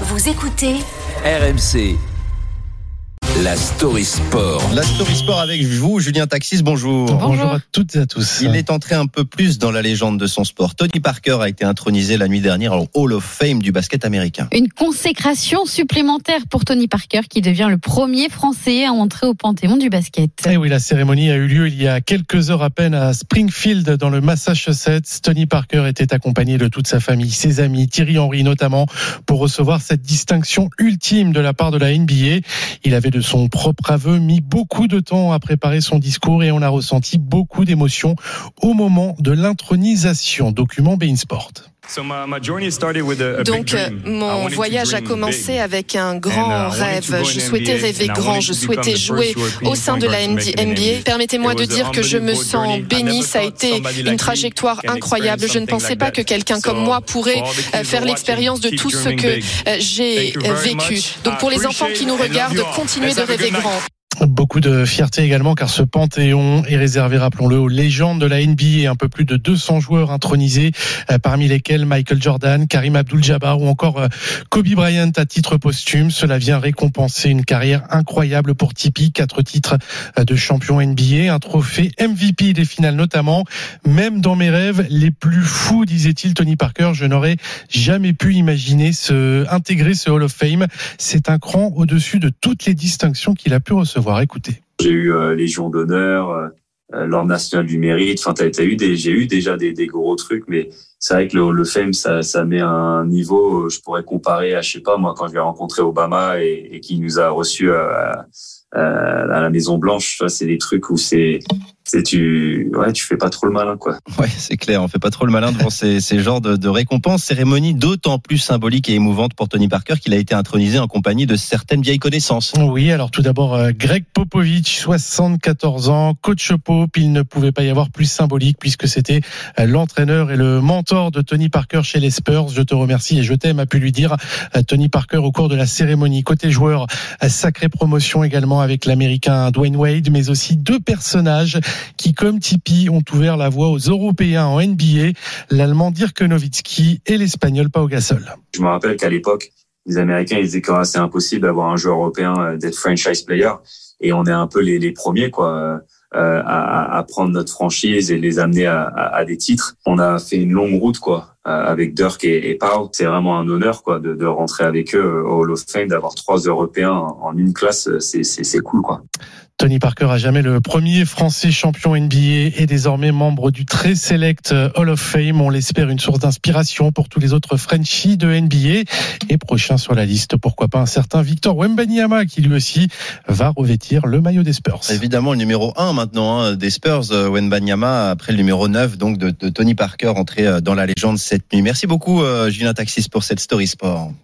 Vous écoutez RMC. La story sport. La story sport avec vous, Julien Taxis, bonjour. Bonjour à toutes et à tous. Il est entré un peu plus dans la légende de son sport. Tony Parker a été intronisé la nuit dernière au Hall of Fame du basket américain. Une consécration supplémentaire pour Tony Parker qui devient le premier Français à entrer au Panthéon du basket. Et Eh oui, la cérémonie a eu lieu il y a quelques heures à peine à Springfield dans le Massachusetts. Tony Parker était accompagné de toute sa famille, ses amis, Thierry Henry notamment, pour recevoir cette distinction ultime de la part de la NBA. Il avait de son propre aveu mis beaucoup de temps à préparer son discours et on a ressenti beaucoup d'émotions au moment de l'intronisation. Document Bein Sport. Donc mon voyage a commencé avec un grand rêve. Je souhaitais rêver grand, je souhaitais jouer au sein de la NBA. Permettez-moi de dire que je me sens béni. Ça a été une trajectoire incroyable. Je ne pensais pas que quelqu'un comme moi pourrait euh, faire l'expérience de tout ce que euh, j'ai vécu. Donc pour les enfants qui nous regardent, continuez de rêver grand. Beaucoup de fierté également car ce panthéon est réservé, rappelons-le, aux légendes de la NBA. Un peu plus de 200 joueurs intronisés, euh, parmi lesquels Michael Jordan, Karim Abdul-Jabbar ou encore euh, Kobe Bryant à titre posthume. Cela vient récompenser une carrière incroyable pour Tipeee. Quatre titres euh, de champion NBA, un trophée MVP des finales notamment. Même dans mes rêves les plus fous, disait-il Tony Parker, je n'aurais jamais pu imaginer intégrer ce Hall of Fame. C'est un cran au-dessus de toutes les distinctions qu'il a pu recevoir. J'ai eu euh, Légion d'honneur, euh, l'ordre national du mérite. Enfin, t'as, eu des, j'ai eu déjà des, gros trucs, mais c'est vrai que le, Fame, ça, met un niveau. Je pourrais comparer à, je sais pas moi, quand je vais rencontrer Obama et, et qui nous a reçus à, à, la Maison Blanche. C'est des trucs où c'est c'est tu ouais tu fais pas trop le malin quoi. Ouais c'est clair on fait pas trop le malin devant ces, ces genres de, de récompenses. Cérémonie d'autant plus symbolique et émouvante pour Tony Parker qu'il a été intronisé en compagnie de certaines vieilles connaissances. Oui alors tout d'abord euh, Greg Popovich 74 ans coach Pop il ne pouvait pas y avoir plus symbolique puisque c'était euh, l'entraîneur et le mentor de Tony Parker chez les Spurs. Je te remercie et je t'aime a pu lui dire euh, Tony Parker au cours de la cérémonie. Côté joueur sacrée promotion également avec l'américain Dwayne Wade mais aussi deux personnages qui, comme Tipeee, ont ouvert la voie aux Européens en NBA, l'Allemand Dirk Nowitzki et l'Espagnol Pau Gasol. Je me rappelle qu'à l'époque, les Américains, disaient que c'est impossible d'avoir un joueur européen d'être franchise player, et on est un peu les, premiers, quoi. Euh, à, prendre notre franchise et les amener à, des titres. On a fait une longue route quoi avec Dirk et, et Pau. C'est vraiment un honneur quoi de, rentrer avec eux au Hall of Fame, d'avoir trois Européens en une classe. C'est cool quoi. Tony Parker a jamais le premier Français champion NBA et désormais membre du très select Hall of Fame. On l'espère une source d'inspiration pour tous les autres Frenchies de NBA. Et prochain sur la liste, pourquoi pas un certain Victor Wembanyama qui lui aussi va revêtir le maillot des Spurs. Évidemment le numéro 1 maintenant hein, des Spurs, Wembanyama après le numéro 9 donc de, Tony Parker entré dans la légende cette nuit. Merci beaucoup Julien Taxis pour cette story sport.